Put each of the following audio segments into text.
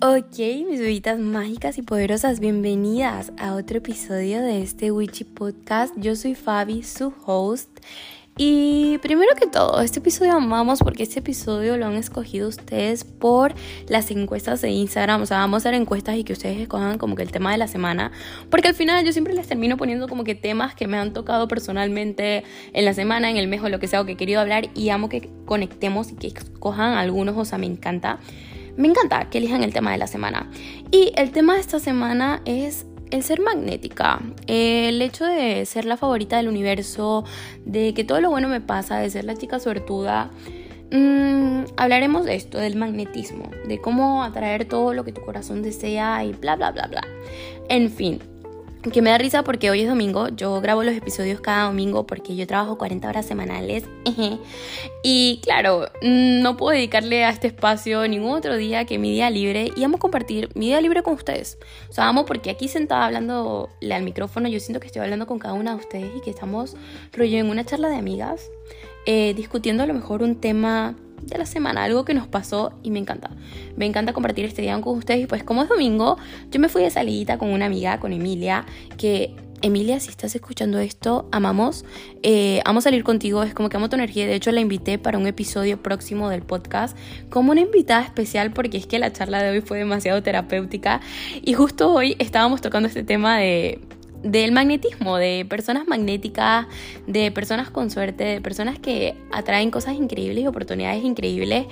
Ok, mis bebitas mágicas y poderosas, bienvenidas a otro episodio de este Witchy Podcast. Yo soy Fabi, su host. Y primero que todo, este episodio amamos porque este episodio lo han escogido ustedes por las encuestas de Instagram. O sea, vamos a hacer encuestas y que ustedes escojan como que el tema de la semana. Porque al final yo siempre les termino poniendo como que temas que me han tocado personalmente en la semana, en el mes lo que sea, o que he querido hablar. Y amo que conectemos y que escojan algunos. O sea, me encanta me encanta que elijan el tema de la semana. Y el tema de esta semana es el ser magnética, el hecho de ser la favorita del universo, de que todo lo bueno me pasa, de ser la chica suertuda. Mm, hablaremos de esto, del magnetismo, de cómo atraer todo lo que tu corazón desea y bla, bla, bla, bla. En fin, que me da risa porque hoy es domingo, yo grabo los episodios cada domingo porque yo trabajo 40 horas semanales y claro, no puedo dedicarle a este espacio ningún otro día que mi día libre y amo compartir mi día libre con ustedes. O sea, amo porque aquí sentada hablando al micrófono yo siento que estoy hablando con cada una de ustedes y que estamos rollo en una charla de amigas eh, discutiendo a lo mejor un tema de la semana, algo que nos pasó y me encanta. Me encanta compartir este día con ustedes y pues como es domingo, yo me fui de salidita con una amiga, con Emilia, que Emilia, si estás escuchando esto, amamos. Eh, amo salir contigo, es como que amo tu energía. De hecho, la invité para un episodio próximo del podcast como una invitada especial porque es que la charla de hoy fue demasiado terapéutica. Y justo hoy estábamos tocando este tema de del magnetismo, de personas magnéticas, de personas con suerte, de personas que atraen cosas increíbles y oportunidades increíbles.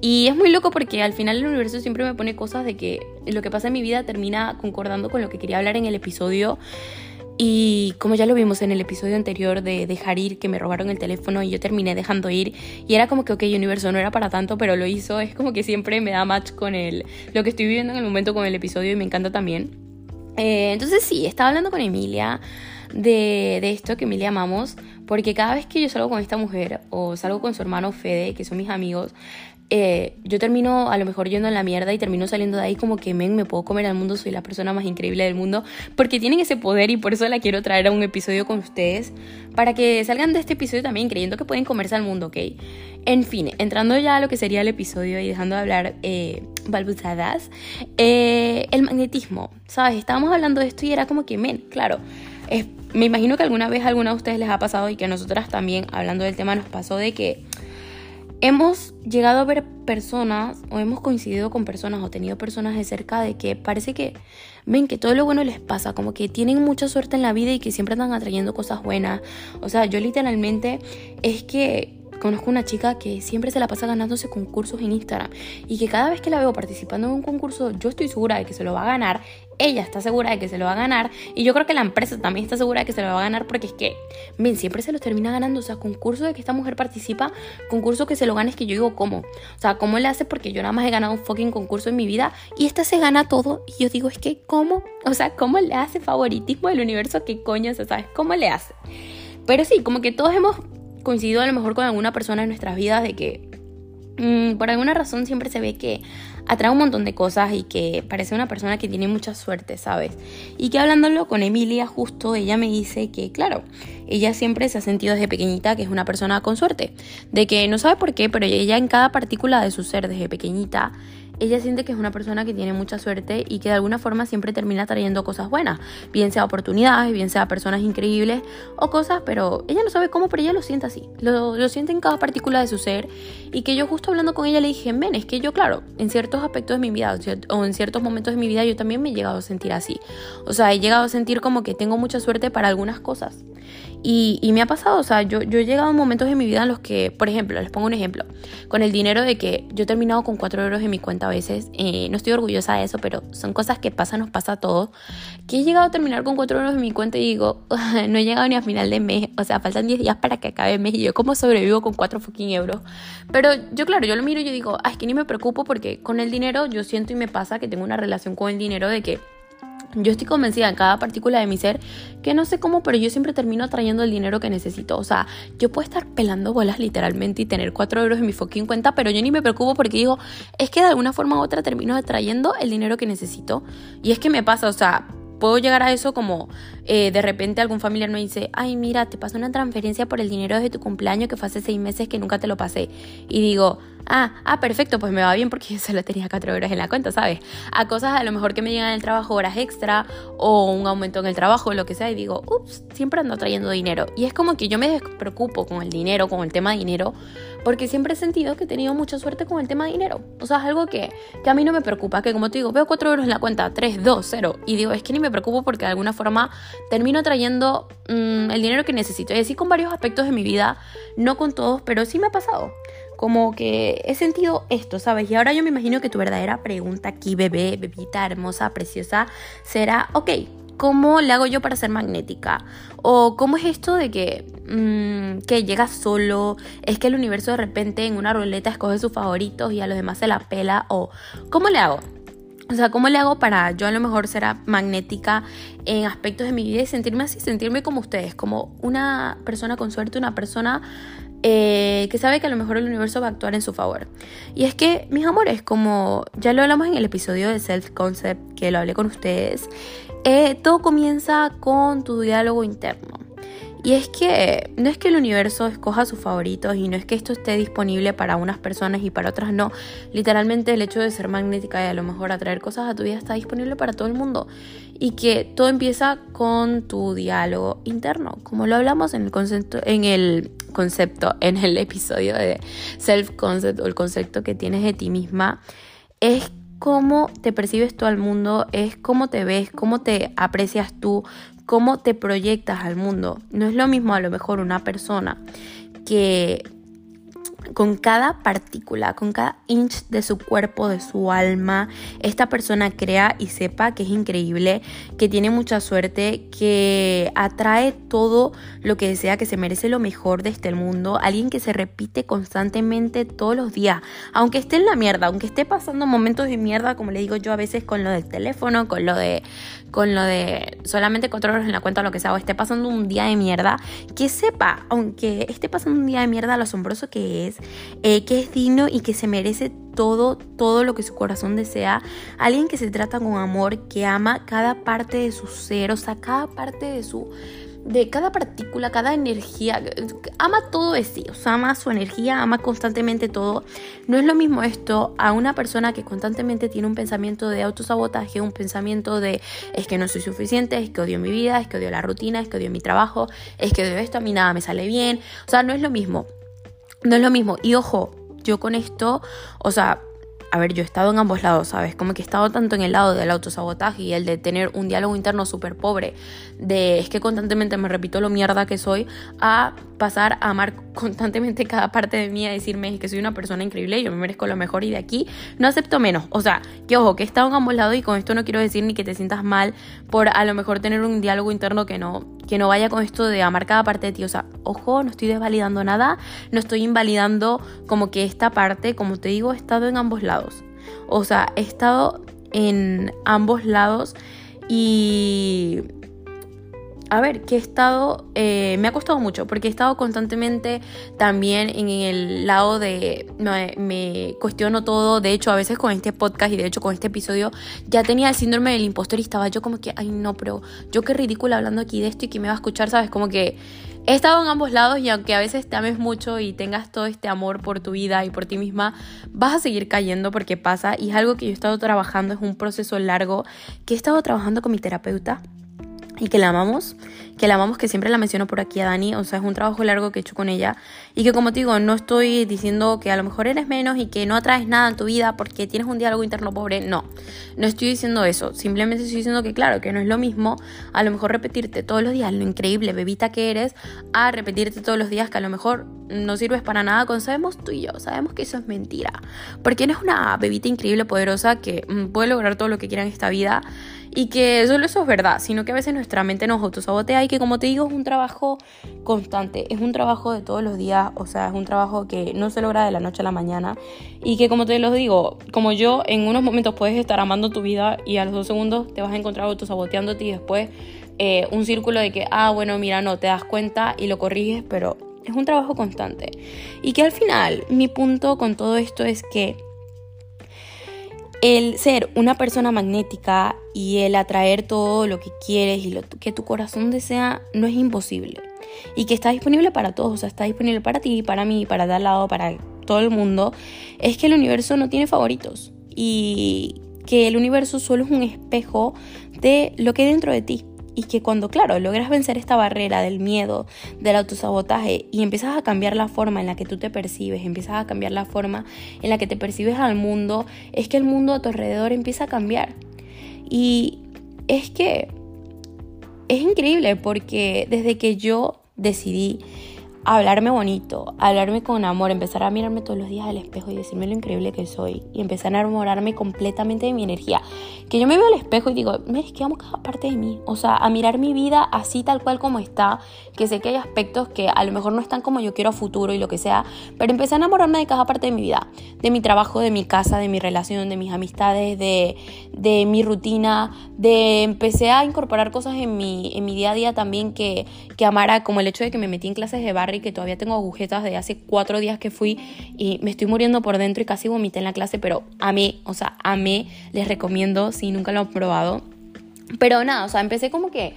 Y es muy loco porque al final el universo siempre me pone cosas de que lo que pasa en mi vida termina concordando con lo que quería hablar en el episodio. Y como ya lo vimos en el episodio anterior de dejar ir, que me robaron el teléfono y yo terminé dejando ir. Y era como que, ok, universo no era para tanto, pero lo hizo. Es como que siempre me da match con el, lo que estoy viviendo en el momento con el episodio y me encanta también. Eh, entonces sí, estaba hablando con Emilia de, de, esto que Emilia amamos, porque cada vez que yo salgo con esta mujer o salgo con su hermano Fede, que son mis amigos, eh, yo termino a lo mejor yendo en la mierda y termino saliendo de ahí como que men, me puedo comer al mundo, soy la persona más increíble del mundo, porque tienen ese poder y por eso la quiero traer a un episodio con ustedes, para que salgan de este episodio también creyendo que pueden comerse al mundo, ¿ok? En fin, entrando ya a lo que sería el episodio y dejando de hablar eh, balbuzadas, eh, el magnetismo, ¿sabes? Estábamos hablando de esto y era como que, men, claro, me imagino que alguna vez alguna de ustedes les ha pasado y que a nosotras también, hablando del tema, nos pasó de que hemos llegado a ver personas o hemos coincidido con personas o tenido personas de cerca de que parece que ven que todo lo bueno les pasa, como que tienen mucha suerte en la vida y que siempre están atrayendo cosas buenas. O sea, yo literalmente es que Conozco una chica que siempre se la pasa ganándose concursos en Instagram y que cada vez que la veo participando en un concurso, yo estoy segura de que se lo va a ganar, ella está segura de que se lo va a ganar y yo creo que la empresa también está segura de que se lo va a ganar porque es que, ven, siempre se los termina ganando, o sea, concurso de que esta mujer participa, concurso que se lo gane es que yo digo, ¿cómo? O sea, ¿cómo le hace? Porque yo nada más he ganado un fucking concurso en mi vida y esta se gana todo y yo digo, es que, ¿cómo? O sea, ¿cómo le hace favoritismo del universo? ¿Qué coño? O sea, ¿sabes? ¿Cómo le hace? Pero sí, como que todos hemos coincidido a lo mejor con alguna persona en nuestras vidas de que mm, por alguna razón siempre se ve que atrae un montón de cosas y que parece una persona que tiene mucha suerte, ¿sabes? Y que hablándolo con Emilia justo, ella me dice que, claro, ella siempre se ha sentido desde pequeñita que es una persona con suerte, de que no sabe por qué, pero ella en cada partícula de su ser desde pequeñita ella siente que es una persona que tiene mucha suerte y que de alguna forma siempre termina trayendo cosas buenas, bien sea oportunidades, bien sea personas increíbles o cosas, pero ella no sabe cómo, pero ella lo siente así, lo, lo siente en cada partícula de su ser y que yo justo hablando con ella le dije, men, es que yo claro, en ciertos aspectos de mi vida o en ciertos momentos de mi vida yo también me he llegado a sentir así, o sea, he llegado a sentir como que tengo mucha suerte para algunas cosas y, me ha pasado, o sea, yo, yo he llegado a momentos en mi vida en los que, por ejemplo, les pongo un ejemplo, con el dinero de que yo he terminado con 4 euros en mi cuenta a veces, eh, no estoy orgullosa de eso, pero son cosas que pasan, nos pasa a todos, que he llegado a terminar con 4 euros en mi cuenta y digo, no he llegado ni a final de mes, o sea, faltan 10 días para que acabe el mes y yo como sobrevivo con 4 fucking euros. Pero yo, claro, yo lo miro y yo digo, ay, es que ni me preocupo porque con el dinero yo siento y me pasa que tengo una relación con el dinero de que yo estoy convencida en cada partícula de mi ser que no sé cómo, pero yo siempre termino atrayendo el dinero que necesito. O sea, yo puedo estar pelando bolas literalmente y tener 4 euros en mi fucking cuenta, pero yo ni me preocupo porque digo, es que de alguna forma u otra termino atrayendo el dinero que necesito. Y es que me pasa, o sea, puedo llegar a eso como eh, de repente algún familiar me dice, ay, mira, te pasó una transferencia por el dinero de tu cumpleaños que fue hace seis meses que nunca te lo pasé. Y digo, ah, ah, perfecto, pues me va bien porque solo tenía 4 euros en la cuenta, ¿sabes? A cosas a lo mejor que me llegan en el trabajo, horas extra o un aumento en el trabajo, lo que sea, y digo, ups, siempre ando trayendo dinero. Y es como que yo me despreocupo con el dinero, con el tema de dinero, porque siempre he sentido que he tenido mucha suerte con el tema de dinero. O sea, es algo que, que a mí no me preocupa, que como te digo, veo 4 euros en la cuenta, 3, 2, 0, y digo, es que ni me preocupo porque de alguna forma termino trayendo mm, el dinero que necesito. Y así con varios aspectos de mi vida, no con todos, pero sí me ha pasado como que he sentido esto, ¿sabes? Y ahora yo me imagino que tu verdadera pregunta aquí, bebé, bebita, hermosa, preciosa, será, ok, ¿cómo le hago yo para ser magnética? O cómo es esto de que, mm, que llega solo, es que el universo de repente en una ruleta escoge sus favoritos y a los demás se la pela, o ¿cómo le hago? O sea, ¿cómo le hago para yo a lo mejor ser magnética en aspectos de mi vida y sentirme así, sentirme como ustedes, como una persona con suerte, una persona eh, que sabe que a lo mejor el universo va a actuar en su favor. Y es que, mis amores, como ya lo hablamos en el episodio de Self Concept, que lo hablé con ustedes, eh, todo comienza con tu diálogo interno. Y es que no es que el universo escoja sus favoritos y no es que esto esté disponible para unas personas y para otras no. Literalmente el hecho de ser magnética y a lo mejor atraer cosas a tu vida está disponible para todo el mundo. Y que todo empieza con tu diálogo interno, como lo hablamos en el concepto, en el concepto, en el episodio de self concept o el concepto que tienes de ti misma. Es cómo te percibes tú al mundo, es cómo te ves, cómo te aprecias tú, cómo te proyectas al mundo. No es lo mismo a lo mejor una persona que con cada partícula, con cada inch de su cuerpo, de su alma, esta persona crea y sepa que es increíble, que tiene mucha suerte, que atrae todo lo que desea, que se merece lo mejor de este mundo, alguien que se repite constantemente todos los días, aunque esté en la mierda, aunque esté pasando momentos de mierda, como le digo yo a veces con lo del teléfono, con lo de con lo de solamente cuatro horas en la cuenta lo que sea, o esté pasando un día de mierda, que sepa, aunque esté pasando un día de mierda, lo asombroso que es, eh, que es digno y que se merece todo, todo lo que su corazón desea. Alguien que se trata con amor, que ama cada parte de su ser, o sea, cada parte de su de cada partícula, cada energía, ama todo de o sea, ama su energía, ama constantemente todo. No es lo mismo esto a una persona que constantemente tiene un pensamiento de autosabotaje, un pensamiento de es que no soy suficiente, es que odio mi vida, es que odio la rutina, es que odio mi trabajo, es que de esto a mí nada me sale bien. O sea, no es lo mismo. No es lo mismo. Y ojo, yo con esto, o sea, a ver, yo he estado en ambos lados, ¿sabes? Como que he estado tanto en el lado del autosabotaje y el de tener un diálogo interno súper pobre, de es que constantemente me repito lo mierda que soy, a pasar a amar constantemente cada parte de mí, a decirme que soy una persona increíble, yo me merezco lo mejor y de aquí no acepto menos. O sea, que ojo, que he estado en ambos lados y con esto no quiero decir ni que te sientas mal por a lo mejor tener un diálogo interno que no, que no vaya con esto de amar cada parte de ti. O sea, ojo, no estoy desvalidando nada, no estoy invalidando como que esta parte, como te digo, he estado en ambos lados. O sea, he estado en ambos lados y a ver, que he estado, eh, me ha costado mucho, porque he estado constantemente también en el lado de, me, cuestiono todo, de hecho a veces con este podcast y de hecho con este episodio ya tenía el síndrome del impostor y estaba yo como que, ay no, pero yo qué ridícula hablando aquí de esto y que me va a escuchar, ¿sabes? Como que he estado en ambos lados y aunque a veces te ames mucho y tengas todo este amor por tu vida y por ti misma, vas a seguir cayendo porque pasa. Y es algo que yo he estado trabajando, es un proceso largo que he estado trabajando con mi terapeuta y que la amamos, que la amamos, que siempre la menciono por aquí a Dani, o sea, es un trabajo largo que he hecho con ella y que como te digo, no estoy diciendo que a lo mejor eres menos y que no atraes nada en tu vida porque tienes un diálogo interno pobre, no, no estoy diciendo eso, simplemente estoy diciendo que claro, que no es lo mismo a lo mejor repetirte todos los días lo increíble bebita que eres a repetirte todos los días que a lo mejor no sirves para nada, con sabemos tú y yo, sabemos que eso es mentira, porque eres una bebita increíble, poderosa que mm, puede lograr todo lo que quiera en esta vida y que solo eso es verdad, sino que a veces nuestra mente nos autosabotea y que como te digo es un trabajo constante, es un trabajo de todos los días, o sea, es un trabajo que no se logra de la noche a la mañana y que como te lo digo, como yo en unos momentos puedes estar amando tu vida y a los dos segundos te vas a encontrar autosaboteándote y después eh, un círculo de que, ah, bueno, mira, no, te das cuenta y lo corriges, pero es un trabajo constante. Y que al final mi punto con todo esto es que el ser una persona magnética y el atraer todo lo que quieres y lo que tu corazón desea no es imposible. Y que está disponible para todos, o sea, está disponible para ti, para mí, para dar lado, para todo el mundo, es que el universo no tiene favoritos y que el universo solo es un espejo de lo que dentro de ti. Y que cuando, claro, logras vencer esta barrera del miedo, del autosabotaje y empiezas a cambiar la forma en la que tú te percibes, empiezas a cambiar la forma en la que te percibes al mundo, es que el mundo a tu alrededor empieza a cambiar. Y es que es increíble porque desde que yo decidí hablarme bonito, hablarme con amor, empezar a mirarme todos los días al espejo y decirme lo increíble que soy y empezar a enamorarme completamente de mi energía. Que yo me veo al espejo y digo, mira, es que amo cada parte de mí. O sea, a mirar mi vida así tal cual como está, que sé que hay aspectos que a lo mejor no están como yo quiero a futuro y lo que sea, pero empecé a enamorarme de cada parte de mi vida, de mi trabajo, de mi casa, de mi relación, de mis amistades, de, de mi rutina, de empecé a incorporar cosas en mi, en mi día a día también que, que amara, como el hecho de que me metí en clases de bar y que todavía tengo agujetas de hace cuatro días que fui y me estoy muriendo por dentro y casi vomité en la clase, pero a mí, o sea, a mí les recomiendo si nunca lo han probado. Pero nada, o sea, empecé como que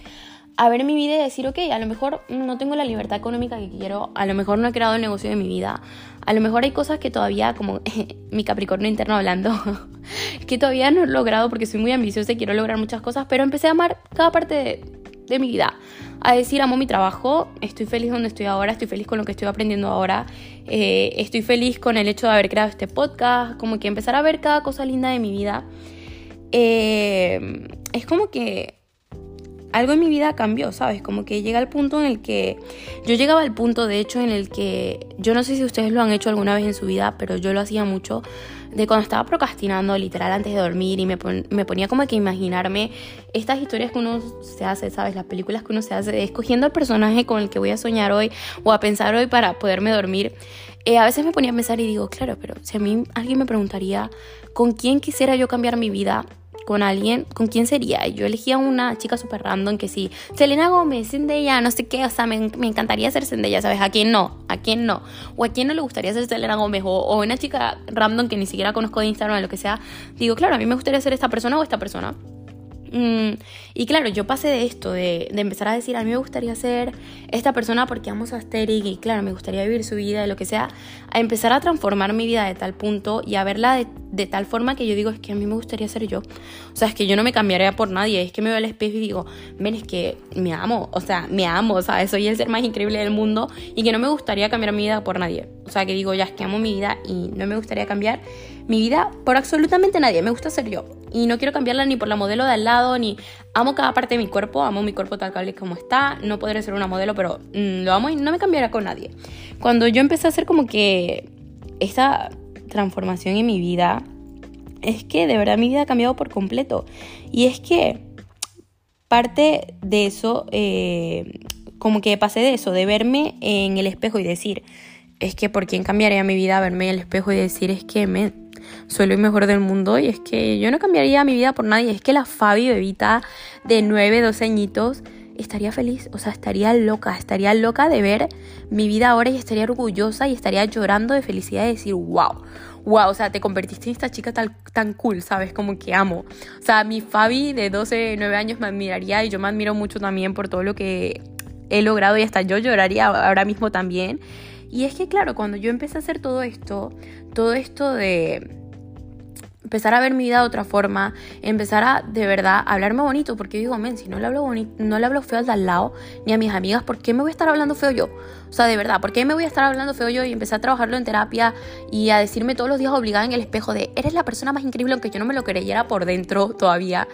a ver mi vida y decir, ok, a lo mejor no tengo la libertad económica que quiero, a lo mejor no he creado el negocio de mi vida, a lo mejor hay cosas que todavía, como mi Capricornio interno hablando, que todavía no he logrado porque soy muy ambiciosa y quiero lograr muchas cosas, pero empecé a amar cada parte de, de mi vida a decir, amo mi trabajo, estoy feliz donde estoy ahora, estoy feliz con lo que estoy aprendiendo ahora, eh, estoy feliz con el hecho de haber creado este podcast, como que empezar a ver cada cosa linda de mi vida. Eh, es como que algo en mi vida cambió, ¿sabes? Como que llega el punto en el que yo llegaba al punto, de hecho, en el que yo no sé si ustedes lo han hecho alguna vez en su vida, pero yo lo hacía mucho, de cuando estaba procrastinando literal antes de dormir y me, me ponía como que imaginarme estas historias que uno se hace, ¿sabes? Las películas que uno se hace, escogiendo el personaje con el que voy a soñar hoy o a pensar hoy para poderme dormir. Eh, a veces me ponía a pensar y digo, claro, pero si a mí alguien me preguntaría con quién quisiera yo cambiar mi vida, con alguien, ¿con quién sería? Yo elegía una chica súper random que sí, Selena Gómez, Zendaya, no sé qué, o sea, me, encantaría ser Zendaya, ¿sabes? ¿A quién no? ¿A quién no? O a quién no le gustaría ser Selena Gómez o, o una chica random que ni siquiera conozco de Instagram o lo que sea. Digo, claro, a mí me gustaría ser esta persona o esta persona. Mm, y claro, yo pasé de esto, de, empezar a decir, a mí me gustaría ser esta persona porque amo a Asterix y claro, me gustaría vivir su vida, de lo que sea, a empezar a transformar mi vida de tal punto y a verla de, tal forma que yo digo, es que a mí me gustaría ser yo. O sea, es que yo no me cambiaría por nadie, es que me veo al espejo y digo, ven, es que me amo, o sea, me amo, sea, soy el ser más increíble del mundo y que no me gustaría cambiar mi vida por nadie. O sea, que digo, ya es que amo mi vida y no me gustaría cambiar mi vida por absolutamente nadie, me gusta ser yo. Y no quiero cambiarla ni por la modelo de al lado, ni amo cada parte de mi cuerpo, amo mi cuerpo tal cual como está, no podré ser una modelo, pero mm, lo amo y no me cambiará con nadie. Cuando yo empecé a hacer como que esta transformación en mi vida, es que de verdad mi vida ha cambiado por completo. Y es que parte de eso, eh, como que pasé de eso, de verme en el espejo y decir, es que por quién cambiaría mi vida verme en el espejo y decir, es que me soy lo mejor del mundo y es que yo no cambiaría mi vida por nadie. Es que la Fabi bebita de 9, 12 añitos estaría feliz, o sea, estaría loca, estaría loca de ver mi vida ahora y estaría orgullosa y estaría llorando de felicidad y decir, wow, wow, o sea, te convertiste en esta chica tan cool, ¿sabes? Como que amo. O sea, mi Fabi de 12, 9 años me admiraría y yo me admiro mucho también por todo lo que he logrado y hasta yo lloraría ahora mismo también. Y es que, claro, cuando yo empecé a hacer todo esto, todo esto de empezar a ver mi vida de otra forma, empezar a de verdad hablarme bonito, porque digo, men, si no le hablo bonito, no le hablo feo al de al lado, ni a mis amigas, ¿por qué me voy a estar hablando feo yo? O sea, de verdad, ¿por qué me voy a estar hablando feo yo y empecé a trabajarlo en terapia y a decirme todos los días obligada en el espejo de, eres la persona más increíble, aunque yo no me lo creyera por dentro todavía?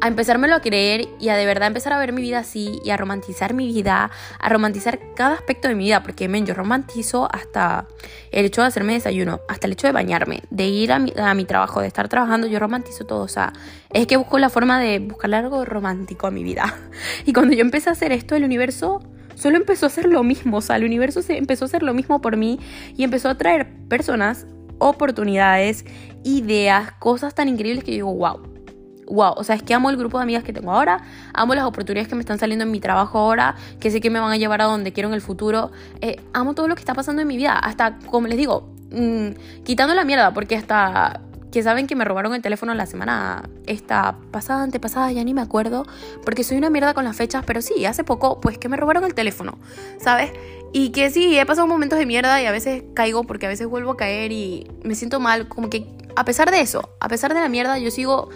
A empezármelo a creer y a de verdad empezar a ver mi vida así y a romantizar mi vida, a romantizar cada aspecto de mi vida, porque men, yo romantizo hasta el hecho de hacerme desayuno, hasta el hecho de bañarme, de ir a mi, trabajo, de estar trabajando, yo romantizo todo, o sea, es que busco la forma de buscarle algo romántico a mi vida. Y cuando yo empecé a hacer esto, el universo solo empezó a hacer lo mismo, o sea, el universo se empezó a hacer lo mismo por mí y empezó a traer personas, oportunidades, ideas, cosas tan increíbles que yo digo, wow, wow, o sea, es que amo el grupo de amigas que tengo ahora, amo las oportunidades que me están saliendo en mi trabajo ahora, que sé que me van a llevar a donde quiero en el futuro, eh, amo todo lo que está pasando en mi vida, hasta, como les digo, mm, quitando la mierda, porque hasta que saben que me robaron el teléfono la semana esta pasada, antepasada, ya ni me acuerdo, porque soy una mierda con las fechas, pero sí, hace poco, pues que me robaron el teléfono, ¿sabes? Y que sí, he pasado momentos de mierda y a veces caigo porque a veces vuelvo a caer y me siento mal, como que a pesar de eso, a pesar de la mierda, yo sigo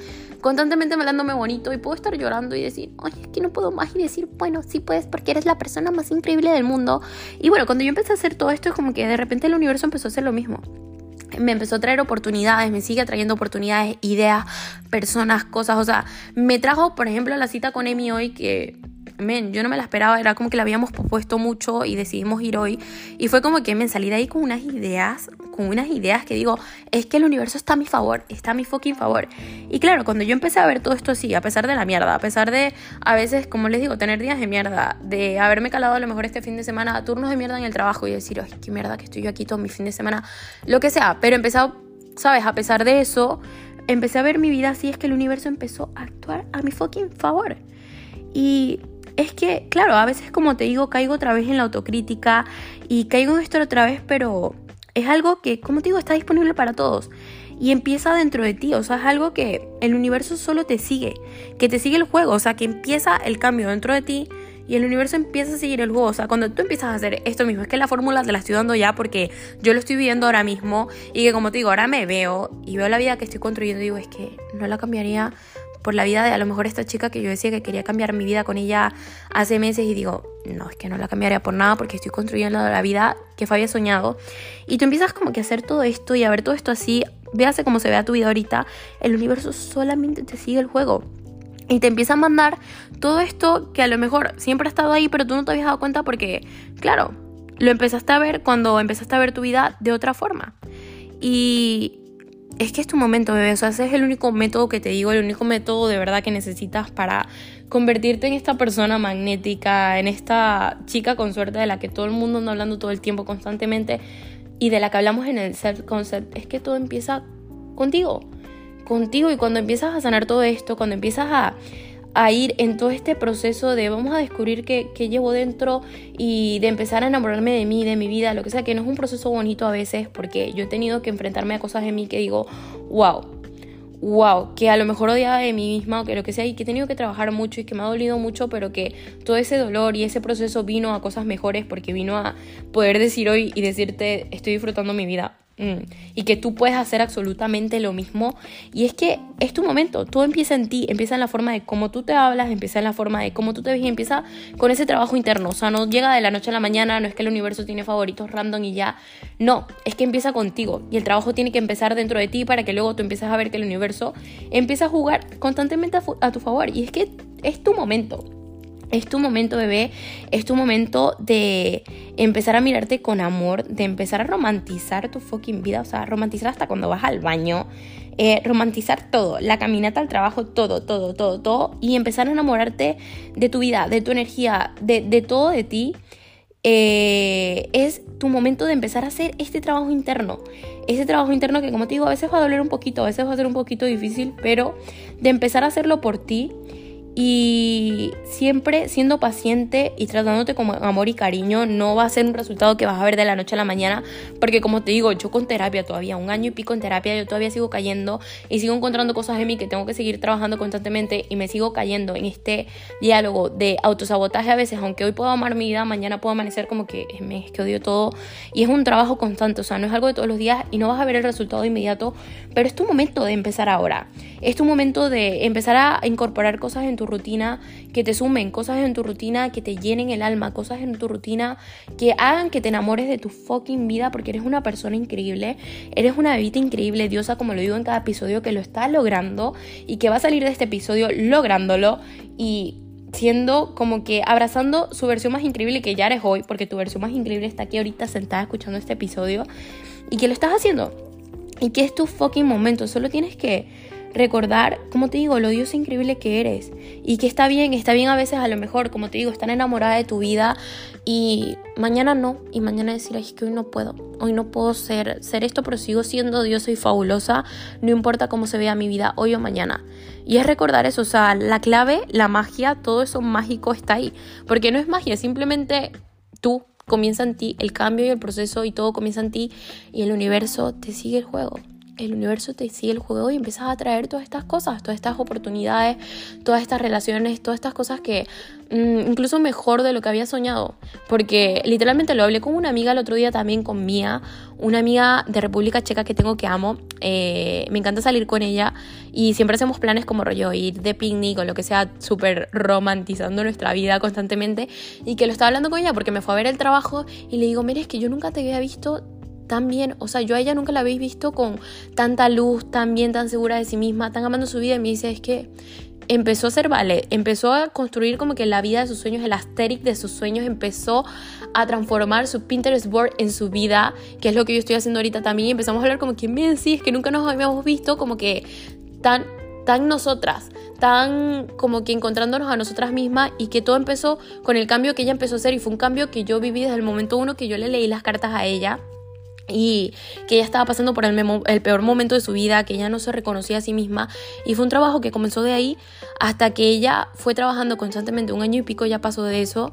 constantemente hablándome bonito y puedo estar llorando y decir, oye, es que no puedo más y decir, bueno, sí puedes porque eres la persona más increíble del mundo. Y bueno, cuando yo empecé a hacer todo esto es como que de repente el universo empezó a hacer lo mismo me empezó a traer oportunidades, me sigue trayendo oportunidades, ideas, personas, cosas. O sea, me trajo, por ejemplo, la cita con Emi hoy que men, yo no me la esperaba, era como que la habíamos propuesto mucho y decidimos ir hoy. Y fue como que me salí de ahí con unas ideas, con unas ideas que digo, es que el universo está a mi favor, está a mi fucking favor. Y claro, cuando yo empecé a ver todo esto así, a pesar de la mierda, a pesar de a veces, como les digo, tener días de mierda, de haberme calado a lo mejor este fin de semana a turnos de mierda en el trabajo y decir, ay, qué mierda que estoy yo aquí todo mi fin de semana, lo que sea, pero empecé, ¿sabes? A pesar de eso, empecé a ver mi vida así, es que el universo empezó a actuar a mi fucking favor. Y es que, claro, a veces como te digo, caigo otra vez en la autocrítica y caigo en esto otra vez, pero es algo que, como te digo, está disponible para todos. Y empieza dentro de ti, o sea, es algo que el universo solo te sigue, que te sigue el juego, o sea, que empieza el cambio dentro de ti y el universo empieza a seguir el juego. O sea, cuando tú empiezas a hacer esto mismo, es que la fórmula te la estoy dando ya porque yo lo estoy viviendo ahora mismo y que como te digo, ahora me veo y veo la vida que estoy construyendo y digo, es que no la cambiaría por la vida de a lo mejor esta chica que yo decía que quería cambiar mi vida con ella hace meses y digo, no, es que no la cambiaría por nada porque estoy construyendo la vida que había soñado. Y tú empiezas como que a hacer todo esto y a ver todo esto así, véase cómo se vea tu vida ahorita, el universo solamente te sigue el juego. Y te empieza a mandar todo esto que a lo mejor siempre ha estado ahí, pero tú no te habías dado cuenta porque, claro, lo empezaste a ver cuando empezaste a ver tu vida de otra forma. Y es que es tu momento, bebé. O sea, ese es el único método que te digo, el único método de verdad que necesitas para convertirte en esta persona magnética, en esta chica con suerte de la que todo el mundo anda hablando todo el tiempo, constantemente, y de la que hablamos en el self concept. Es que todo empieza contigo. Contigo. Y cuando empiezas a sanar todo esto, cuando empiezas a a ir en todo este proceso de vamos a descubrir qué, llevo dentro y de empezar a enamorarme de mí, de mi vida, lo que sea, que no es un proceso bonito a veces porque yo he tenido que enfrentarme a cosas de mí que digo, wow, wow, que a lo mejor odiaba de mí misma o que lo que sea y que he tenido que trabajar mucho y que me ha dolido mucho, pero que todo ese dolor y ese proceso vino a cosas mejores porque vino a poder decir hoy y decirte estoy disfrutando mi vida Mm. Y que tú puedes hacer absolutamente lo mismo. Y es que es tu momento, todo empieza en ti, empieza en la forma de cómo tú te hablas, empieza en la forma de cómo tú te ves y empieza con ese trabajo interno. O sea, no llega de la noche a la mañana, no es que el universo tiene favoritos random y ya. No, es que empieza contigo y el trabajo tiene que empezar dentro de ti para que luego tú empieces a ver que el universo empieza a jugar constantemente a, a tu favor. Y es que es tu momento. Es tu momento, bebé, es tu momento de empezar a mirarte con amor, de empezar a romantizar tu fucking vida, o sea, romantizar hasta cuando vas al baño, eh, romantizar todo, la caminata al trabajo, todo, todo, todo, todo, y empezar a enamorarte de tu vida, de tu energía, de, todo de ti. Eh, es tu momento de empezar a hacer este trabajo interno. Ese trabajo interno que, como te digo, a veces va a doler un poquito, a veces va a ser un poquito difícil, pero de empezar a hacerlo por ti y siempre siendo paciente y tratándote con amor y cariño no va a ser un resultado que vas a ver de la noche a la mañana. Porque como te digo yo con terapia todavía un año y pico en terapia yo todavía sigo cayendo y sigo encontrando cosas en mí que tengo que seguir trabajando constantemente y me sigo cayendo en este diálogo de autosabotaje a veces. Aunque hoy puedo amar mi vida mañana puedo amanecer como que es que odio todo y es un trabajo constante o sea no es algo de todos los días y no vas a ver el resultado inmediato. Pero es tu momento de empezar ahora. Es tu momento de empezar a incorporar cosas en tu rutina, que te sumen cosas en tu rutina, que te llenen el alma, cosas en tu rutina que hagan que te enamores de tu fucking vida porque eres una persona increíble, eres una bebita increíble, diosa, como lo digo en cada episodio, que lo está logrando y que va a salir de este episodio lográndolo y siendo como que abrazando su versión más increíble que ya eres hoy, porque tu versión más increíble está aquí ahorita sentada escuchando este episodio y que lo estás haciendo. Y que es tu fucking momento, solo tienes que recordar, como te digo, lo Dios increíble que eres. Y que está bien, está bien a veces a lo mejor, como te digo, estar enamorada de tu vida y mañana no, y mañana decir, es que hoy no puedo, hoy no puedo ser, ser esto, pero sigo siendo Dios, soy fabulosa, no importa cómo se vea mi vida hoy o mañana. Y es recordar eso, o sea, la clave, la magia, todo eso mágico está ahí, porque no es magia, simplemente tú comienza en ti, el cambio y el proceso y todo comienza en ti y el universo te sigue el juego el universo te sigue el juego y empiezas a traer todas estas cosas, todas estas oportunidades, todas estas relaciones, todas estas cosas que mm, incluso mejor de lo que había soñado. Porque literalmente lo hablé con una amiga el otro día también, con Mía, una amiga de República Checa que tengo que amo. Eh, me encanta salir con ella y siempre hacemos planes como rollo, ir de picnic o lo que sea, súper romantizando nuestra vida constantemente. Y que lo estaba hablando con ella porque me fue a ver el trabajo y le digo, mire, es que yo nunca te había visto tan bien, o sea, yo a ella nunca la habéis visto con tanta luz, tan bien, tan segura de sí misma, tan amando su vida y me dice, es que empezó a hacer ballet, empezó a construir como que la vida de sus sueños, el asteric de sus sueños, empezó a transformar su Pinterest board en su vida, que es lo que yo estoy haciendo ahorita también, y empezamos a hablar como que, miren, sí, es que nunca nos habíamos visto como que tan, tan nosotras, tan como que encontrándonos a nosotras mismas y que todo empezó con el cambio que ella empezó a hacer y fue un cambio que yo viví desde el momento uno que yo le leí las cartas a ella y que ella estaba pasando por el, el, peor momento de su vida, que ella no se reconocía a sí misma y fue un trabajo que comenzó de ahí hasta que ella fue trabajando constantemente, un año y pico ya pasó de eso,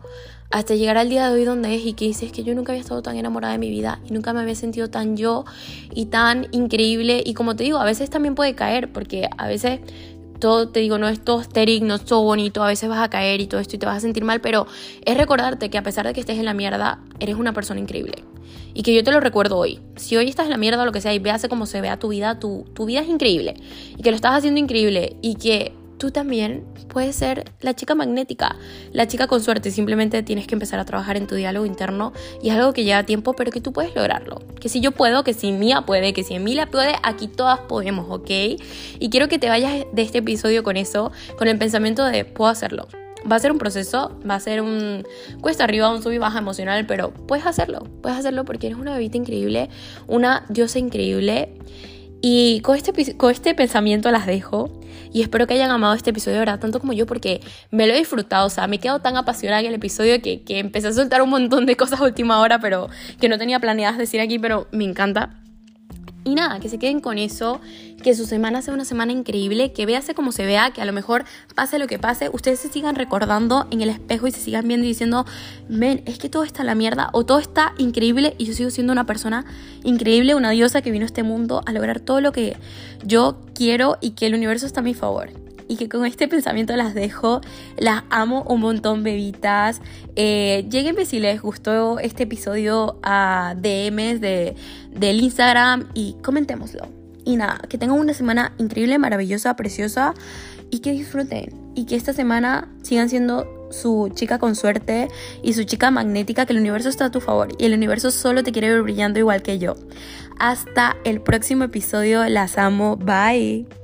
hasta llegar al día de hoy donde es y que dice es que yo nunca había estado tan enamorada de mi vida y nunca me había sentido tan yo y tan increíble y como te digo, a veces también puede caer porque a veces todo, te digo, no es todo estéril, no es todo bonito, a veces vas a caer y todo esto y te vas a sentir mal, pero es recordarte que a pesar de que estés en la mierda, eres una persona increíble. Y que yo te lo recuerdo hoy. Si hoy estás en la mierda o lo que sea y veas cómo se vea tu vida, tu, tu vida es increíble. Y que lo estás haciendo increíble. Y que tú también puedes ser la chica magnética, la chica con suerte. Simplemente tienes que empezar a trabajar en tu diálogo interno y es algo que lleva tiempo, pero que tú puedes lograrlo. Que si yo puedo, que si Mía puede, que si Emilia puede, aquí todas podemos, ¿ok? Y quiero que te vayas de este episodio con eso, con el pensamiento de puedo hacerlo. Va a ser un proceso, va a ser un cuesta arriba, un sub y baja emocional, pero puedes hacerlo, puedes hacerlo porque eres una bebita increíble, una diosa increíble. Y con este, con este pensamiento las dejo. Y espero que hayan amado este episodio, verdad, tanto como yo, porque me lo he disfrutado. O sea, me he quedado tan apasionada en el episodio que, que empecé a soltar un montón de cosas a última hora, pero que no tenía planeadas decir aquí, pero me encanta. Y nada, que se queden con eso, que su semana sea una semana increíble, que véase como se vea, que a lo mejor pase lo que pase, ustedes se sigan recordando en el espejo y se sigan viendo y diciendo, ven, es que todo está a la mierda o todo está increíble y yo sigo siendo una persona increíble, una diosa que vino a este mundo a lograr todo lo que yo quiero y que el universo está a mi favor y que con este pensamiento las dejo. Las amo un montón, bebitas. Eh, lleguenme si les gustó este episodio a DMs de, del Instagram y comentémoslo. Y nada, que tengan una semana increíble, maravillosa, preciosa y que disfruten. Y que esta semana sigan siendo su chica con suerte y su chica magnética, que el universo está a tu favor y el universo solo te quiere ver brillando igual que yo. Hasta el próximo episodio, las amo, bye.